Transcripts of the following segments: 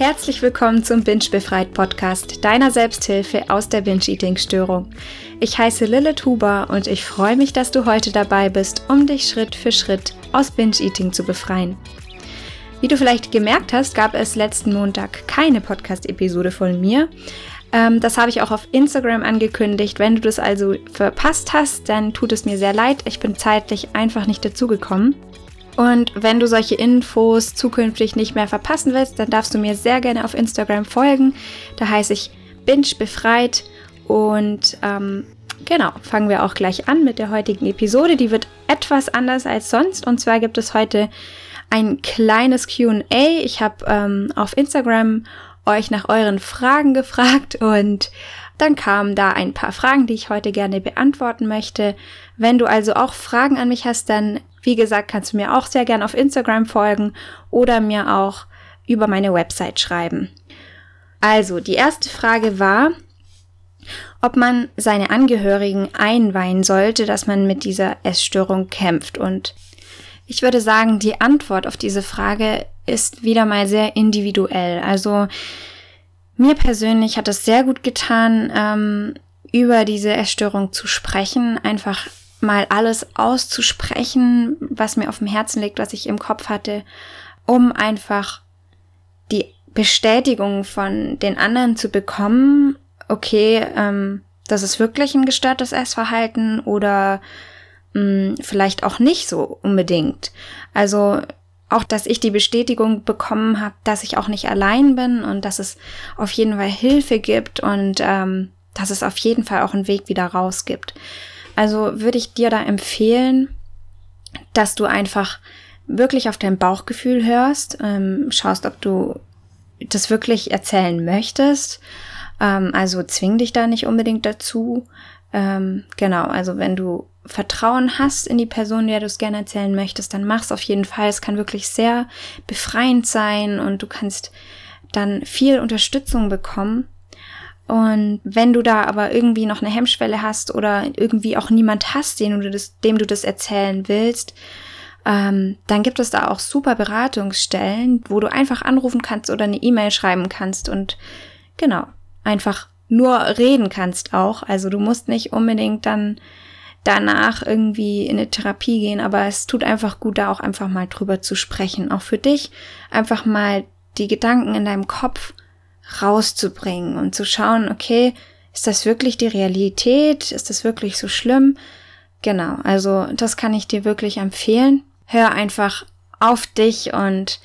Herzlich willkommen zum Binge Befreit Podcast, deiner Selbsthilfe aus der Binge-Eating-Störung. Ich heiße Lilith Huber und ich freue mich, dass du heute dabei bist, um dich Schritt für Schritt aus Binge-Eating zu befreien. Wie du vielleicht gemerkt hast, gab es letzten Montag keine Podcast-Episode von mir. Ähm, das habe ich auch auf Instagram angekündigt. Wenn du das also verpasst hast, dann tut es mir sehr leid. Ich bin zeitlich einfach nicht dazugekommen. Und wenn du solche Infos zukünftig nicht mehr verpassen willst, dann darfst du mir sehr gerne auf Instagram folgen. Da heiße ich Binge befreit. Und ähm, genau, fangen wir auch gleich an mit der heutigen Episode. Die wird etwas anders als sonst. Und zwar gibt es heute ein kleines QA. Ich habe ähm, auf Instagram euch nach euren Fragen gefragt und dann kamen da ein paar Fragen, die ich heute gerne beantworten möchte. Wenn du also auch Fragen an mich hast, dann wie gesagt, kannst du mir auch sehr gern auf Instagram folgen oder mir auch über meine Website schreiben. Also, die erste Frage war, ob man seine Angehörigen einweihen sollte, dass man mit dieser Essstörung kämpft. Und ich würde sagen, die Antwort auf diese Frage ist wieder mal sehr individuell. Also mir persönlich hat es sehr gut getan, ähm, über diese Essstörung zu sprechen, einfach mal alles auszusprechen, was mir auf dem Herzen liegt, was ich im Kopf hatte, um einfach die Bestätigung von den anderen zu bekommen, okay, ähm, das ist wirklich ein gestörtes Essverhalten oder mh, hm, vielleicht auch nicht so unbedingt. Also auch, dass ich die Bestätigung bekommen habe, dass ich auch nicht allein bin und dass es auf jeden Fall Hilfe gibt und ähm, dass es auf jeden Fall auch einen Weg wieder raus gibt. Also würde ich dir da empfehlen, dass du einfach wirklich auf dein Bauchgefühl hörst, ähm, schaust, ob du das wirklich erzählen möchtest. Ähm, also zwing dich da nicht unbedingt dazu. Ähm, genau, also wenn du Vertrauen hast in die Person, der du es gerne erzählen möchtest, dann mach's auf jeden Fall. Es kann wirklich sehr befreiend sein und du kannst dann viel Unterstützung bekommen. Und wenn du da aber irgendwie noch eine Hemmschwelle hast oder irgendwie auch niemand hast, dem du das, dem du das erzählen willst, ähm, dann gibt es da auch super Beratungsstellen, wo du einfach anrufen kannst oder eine E-Mail schreiben kannst und genau, einfach nur reden kannst auch. Also du musst nicht unbedingt dann danach irgendwie in eine Therapie gehen, aber es tut einfach gut, da auch einfach mal drüber zu sprechen. Auch für dich einfach mal die Gedanken in deinem Kopf rauszubringen und zu schauen, okay, ist das wirklich die Realität? Ist das wirklich so schlimm? Genau, also das kann ich dir wirklich empfehlen. Hör einfach auf dich und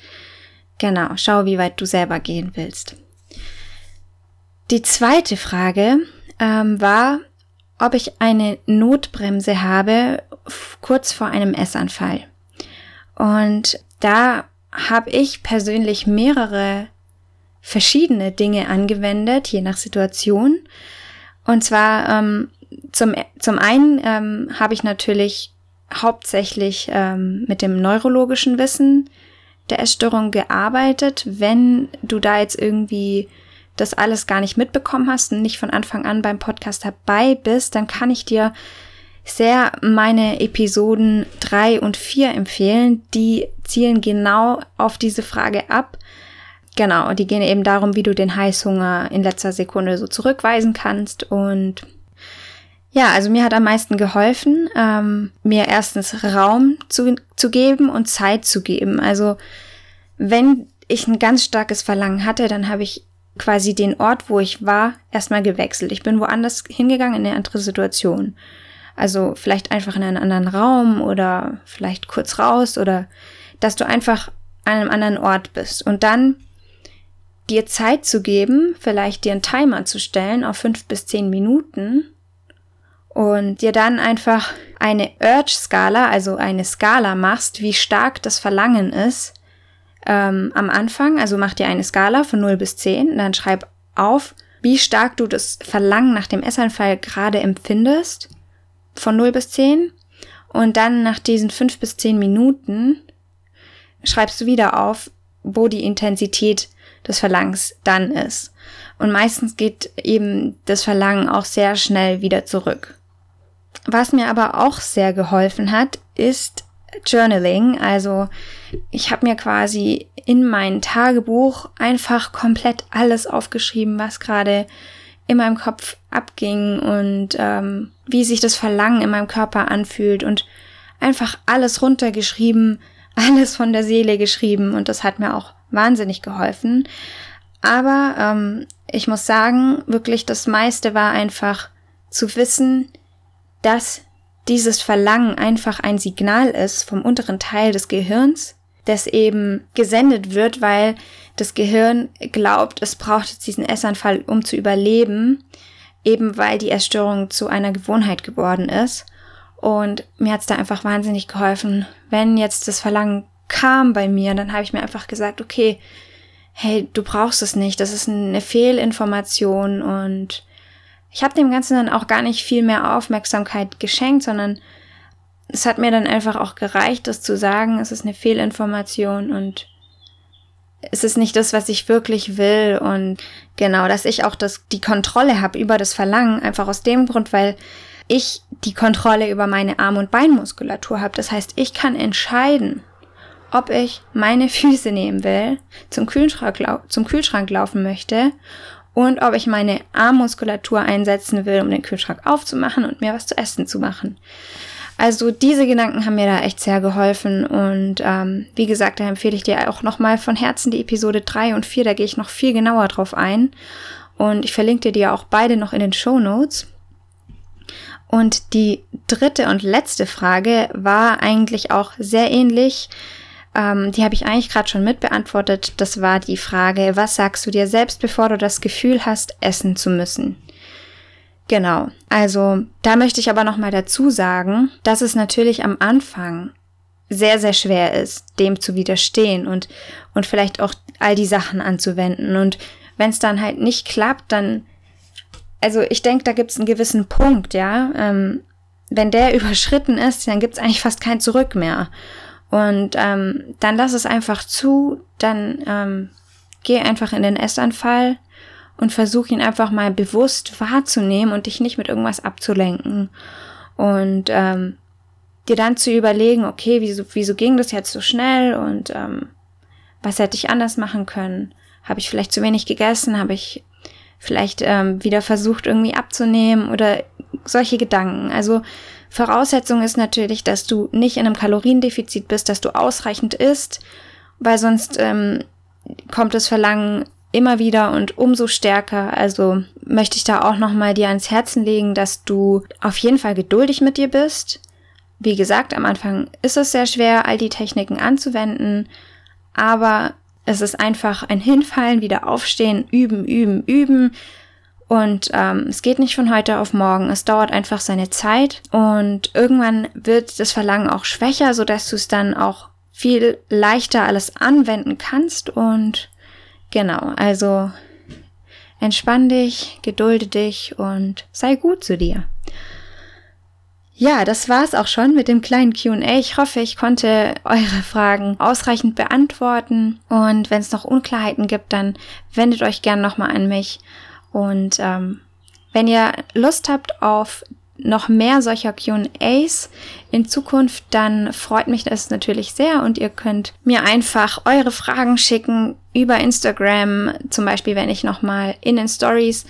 genau, schau, wie weit du selber gehen willst. Die zweite Frage ähm, war, ob ich eine Notbremse habe kurz vor einem Essanfall. Und da habe ich persönlich mehrere verschiedene Dinge angewendet, je nach Situation. Und zwar ähm, zum, zum einen ähm, habe ich natürlich hauptsächlich ähm, mit dem neurologischen Wissen der Essstörung gearbeitet. Wenn du da jetzt irgendwie das alles gar nicht mitbekommen hast und nicht von Anfang an beim Podcast dabei bist, dann kann ich dir sehr meine Episoden drei und vier empfehlen. Die zielen genau auf diese Frage ab. Genau, die gehen eben darum, wie du den Heißhunger in letzter Sekunde so zurückweisen kannst. Und ja, also mir hat am meisten geholfen, ähm, mir erstens Raum zu, zu geben und Zeit zu geben. Also wenn ich ein ganz starkes Verlangen hatte, dann habe ich quasi den Ort, wo ich war, erstmal gewechselt. Ich bin woanders hingegangen in eine andere Situation. Also vielleicht einfach in einen anderen Raum oder vielleicht kurz raus oder dass du einfach an einem anderen Ort bist. Und dann dir Zeit zu geben, vielleicht dir einen Timer zu stellen auf fünf bis zehn Minuten und dir dann einfach eine Urge-Skala, also eine Skala machst, wie stark das Verlangen ist ähm, am Anfang. Also mach dir eine Skala von 0 bis 10, dann schreib auf, wie stark du das Verlangen nach dem Essanfall gerade empfindest, von 0 bis 10. Und dann nach diesen 5 bis 10 Minuten schreibst du wieder auf, wo die Intensität des Verlangens dann ist. Und meistens geht eben das Verlangen auch sehr schnell wieder zurück. Was mir aber auch sehr geholfen hat, ist Journaling. Also ich habe mir quasi in mein Tagebuch einfach komplett alles aufgeschrieben, was gerade in meinem Kopf abging und ähm, wie sich das Verlangen in meinem Körper anfühlt und einfach alles runtergeschrieben, alles von der Seele geschrieben und das hat mir auch wahnsinnig geholfen. Aber ähm, ich muss sagen, wirklich das meiste war einfach zu wissen, dass dieses Verlangen einfach ein Signal ist vom unteren Teil des Gehirns, das eben gesendet wird, weil das Gehirn glaubt, es braucht diesen Essanfall, um zu überleben, eben weil die Essstörung zu einer Gewohnheit geworden ist. Und mir hat es da einfach wahnsinnig geholfen. Wenn jetzt das Verlangen kam bei mir, dann habe ich mir einfach gesagt, okay, hey, du brauchst es nicht, das ist eine Fehlinformation und ich habe dem Ganzen dann auch gar nicht viel mehr Aufmerksamkeit geschenkt, sondern es hat mir dann einfach auch gereicht, das zu sagen, es ist eine Fehlinformation und es ist nicht das, was ich wirklich will und genau, dass ich auch das, die Kontrolle habe über das Verlangen, einfach aus dem Grund, weil ich die Kontrolle über meine Arm- und Beinmuskulatur habe. Das heißt, ich kann entscheiden, ob ich meine Füße nehmen will, zum Kühlschrank, zum Kühlschrank laufen möchte und ob ich meine Armmuskulatur einsetzen will, um den Kühlschrank aufzumachen und mir was zu essen zu machen. Also diese Gedanken haben mir da echt sehr geholfen und ähm, wie gesagt, da empfehle ich dir auch nochmal von Herzen die Episode 3 und 4, da gehe ich noch viel genauer drauf ein und ich verlinke dir die auch beide noch in den Show Notes. Und die dritte und letzte Frage war eigentlich auch sehr ähnlich. Ähm, die habe ich eigentlich gerade schon mitbeantwortet. Das war die Frage, was sagst du dir selbst, bevor du das Gefühl hast, essen zu müssen? Genau. Also da möchte ich aber noch mal dazu sagen, dass es natürlich am Anfang sehr sehr schwer ist, dem zu widerstehen und und vielleicht auch all die Sachen anzuwenden. Und wenn es dann halt nicht klappt, dann also ich denke, da gibt es einen gewissen Punkt, ja. Ähm, wenn der überschritten ist, dann gibt es eigentlich fast kein Zurück mehr. Und ähm, dann lass es einfach zu, dann ähm, geh einfach in den Essanfall und versuch ihn einfach mal bewusst wahrzunehmen und dich nicht mit irgendwas abzulenken. Und ähm, dir dann zu überlegen, okay, wieso, wieso ging das jetzt so schnell und ähm, was hätte ich anders machen können? Habe ich vielleicht zu wenig gegessen? Habe ich vielleicht ähm, wieder versucht irgendwie abzunehmen oder solche Gedanken. Also Voraussetzung ist natürlich, dass du nicht in einem Kaloriendefizit bist, dass du ausreichend isst, weil sonst ähm, kommt das Verlangen immer wieder und umso stärker. Also möchte ich da auch nochmal dir ans Herzen legen, dass du auf jeden Fall geduldig mit dir bist. Wie gesagt, am Anfang ist es sehr schwer, all die Techniken anzuwenden, aber es ist einfach ein Hinfallen, wieder aufstehen, üben, üben, üben. Und ähm, es geht nicht von heute auf morgen. Es dauert einfach seine Zeit. Und irgendwann wird das Verlangen auch schwächer, sodass du es dann auch viel leichter alles anwenden kannst. Und genau, also entspann dich, gedulde dich und sei gut zu dir. Ja, das war's auch schon mit dem kleinen QA. Ich hoffe, ich konnte eure Fragen ausreichend beantworten. Und wenn es noch Unklarheiten gibt, dann wendet euch gern nochmal an mich. Und ähm, wenn ihr Lust habt auf noch mehr solcher QAs in Zukunft, dann freut mich das natürlich sehr und ihr könnt mir einfach eure Fragen schicken über Instagram, zum Beispiel, wenn ich nochmal in den Stories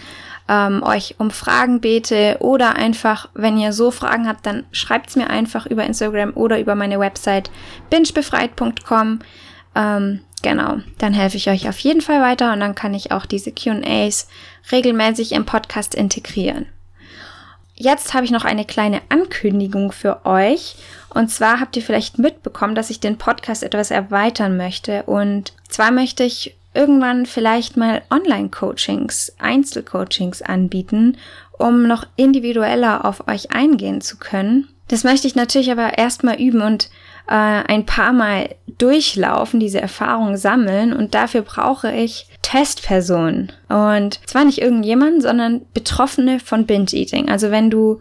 ähm, euch um Fragen bete oder einfach, wenn ihr so Fragen habt, dann schreibt's mir einfach über Instagram oder über meine Website bingebefreit.com. Ähm, genau, dann helfe ich euch auf jeden Fall weiter und dann kann ich auch diese QAs regelmäßig im Podcast integrieren. Jetzt habe ich noch eine kleine Ankündigung für euch. Und zwar habt ihr vielleicht mitbekommen, dass ich den Podcast etwas erweitern möchte. Und zwar möchte ich irgendwann vielleicht mal Online-Coachings, Einzelcoachings anbieten, um noch individueller auf euch eingehen zu können. Das möchte ich natürlich aber erstmal üben und äh, ein paar Mal durchlaufen, diese Erfahrung sammeln und dafür brauche ich Testpersonen. Und zwar nicht irgendjemand, sondern Betroffene von Binge-Eating. Also wenn du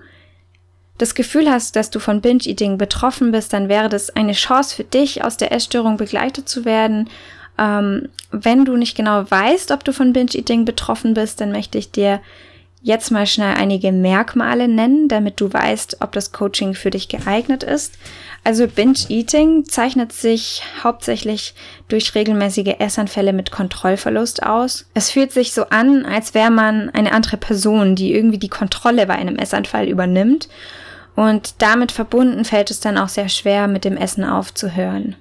das Gefühl hast, dass du von Binge-Eating betroffen bist, dann wäre das eine Chance für dich, aus der Essstörung begleitet zu werden ähm, wenn du nicht genau weißt, ob du von Binge-Eating betroffen bist, dann möchte ich dir jetzt mal schnell einige Merkmale nennen, damit du weißt, ob das Coaching für dich geeignet ist. Also Binge-Eating zeichnet sich hauptsächlich durch regelmäßige Essanfälle mit Kontrollverlust aus. Es fühlt sich so an, als wäre man eine andere Person, die irgendwie die Kontrolle bei einem Essanfall übernimmt. Und damit verbunden fällt es dann auch sehr schwer, mit dem Essen aufzuhören.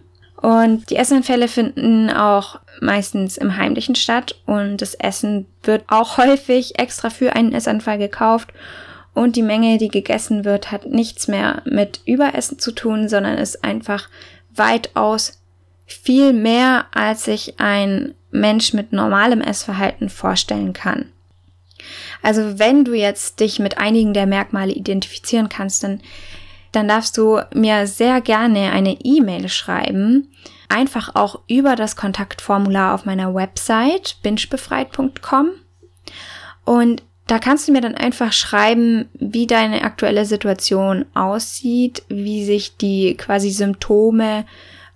Und die Essanfälle finden auch meistens im Heimlichen statt und das Essen wird auch häufig extra für einen Essanfall gekauft und die Menge, die gegessen wird, hat nichts mehr mit Überessen zu tun, sondern ist einfach weitaus viel mehr, als sich ein Mensch mit normalem Essverhalten vorstellen kann. Also wenn du jetzt dich mit einigen der Merkmale identifizieren kannst, dann dann darfst du mir sehr gerne eine E-Mail schreiben. Einfach auch über das Kontaktformular auf meiner Website bingebefreit.com. Und da kannst du mir dann einfach schreiben, wie deine aktuelle Situation aussieht, wie sich die quasi Symptome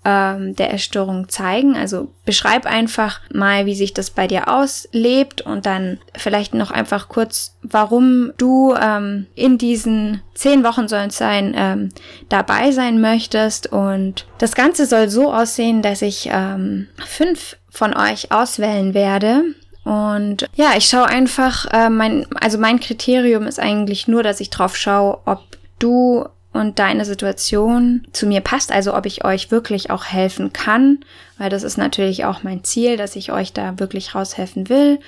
ähm, der Essstörung zeigen. Also beschreib einfach mal, wie sich das bei dir auslebt und dann vielleicht noch einfach kurz, warum du ähm, in diesen zehn Wochen sollen es sein, ähm, dabei sein möchtest. Und das Ganze soll so aussehen, dass ich ähm, fünf von euch auswählen werde. Und ja, ich schaue einfach, äh, mein, also mein Kriterium ist eigentlich nur, dass ich drauf schaue, ob du und deine Situation zu mir passt, also ob ich euch wirklich auch helfen kann, weil das ist natürlich auch mein Ziel, dass ich euch da wirklich raushelfen will.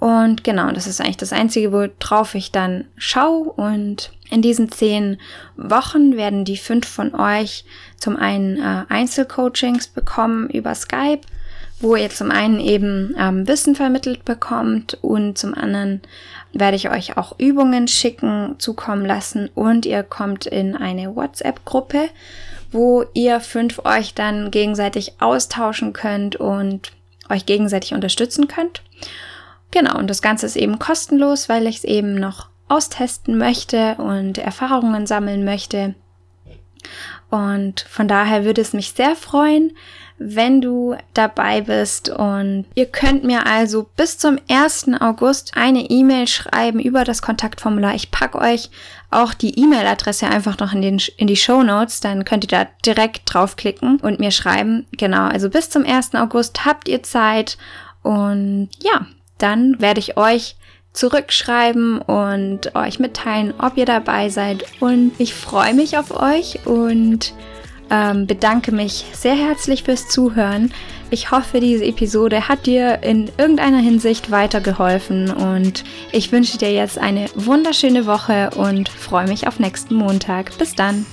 Und genau, das ist eigentlich das Einzige, worauf ich dann schaue. Und in diesen zehn Wochen werden die fünf von euch zum einen äh, Einzelcoachings bekommen über Skype wo ihr zum einen eben ähm, Wissen vermittelt bekommt und zum anderen werde ich euch auch Übungen schicken, zukommen lassen und ihr kommt in eine WhatsApp-Gruppe, wo ihr fünf euch dann gegenseitig austauschen könnt und euch gegenseitig unterstützen könnt. Genau, und das Ganze ist eben kostenlos, weil ich es eben noch austesten möchte und Erfahrungen sammeln möchte. Und von daher würde es mich sehr freuen, wenn du dabei bist. Und ihr könnt mir also bis zum 1. August eine E-Mail schreiben über das Kontaktformular. Ich packe euch auch die E-Mail-Adresse einfach noch in, den, in die Show Notes. Dann könnt ihr da direkt draufklicken und mir schreiben. Genau, also bis zum 1. August habt ihr Zeit. Und ja, dann werde ich euch zurückschreiben und euch mitteilen, ob ihr dabei seid. Und ich freue mich auf euch und ähm, bedanke mich sehr herzlich fürs Zuhören. Ich hoffe, diese Episode hat dir in irgendeiner Hinsicht weitergeholfen und ich wünsche dir jetzt eine wunderschöne Woche und freue mich auf nächsten Montag. Bis dann.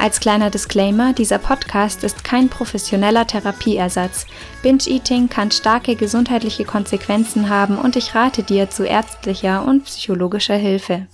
Als kleiner Disclaimer, dieser Podcast ist kein professioneller Therapieersatz. Binge-Eating kann starke gesundheitliche Konsequenzen haben und ich rate dir zu ärztlicher und psychologischer Hilfe.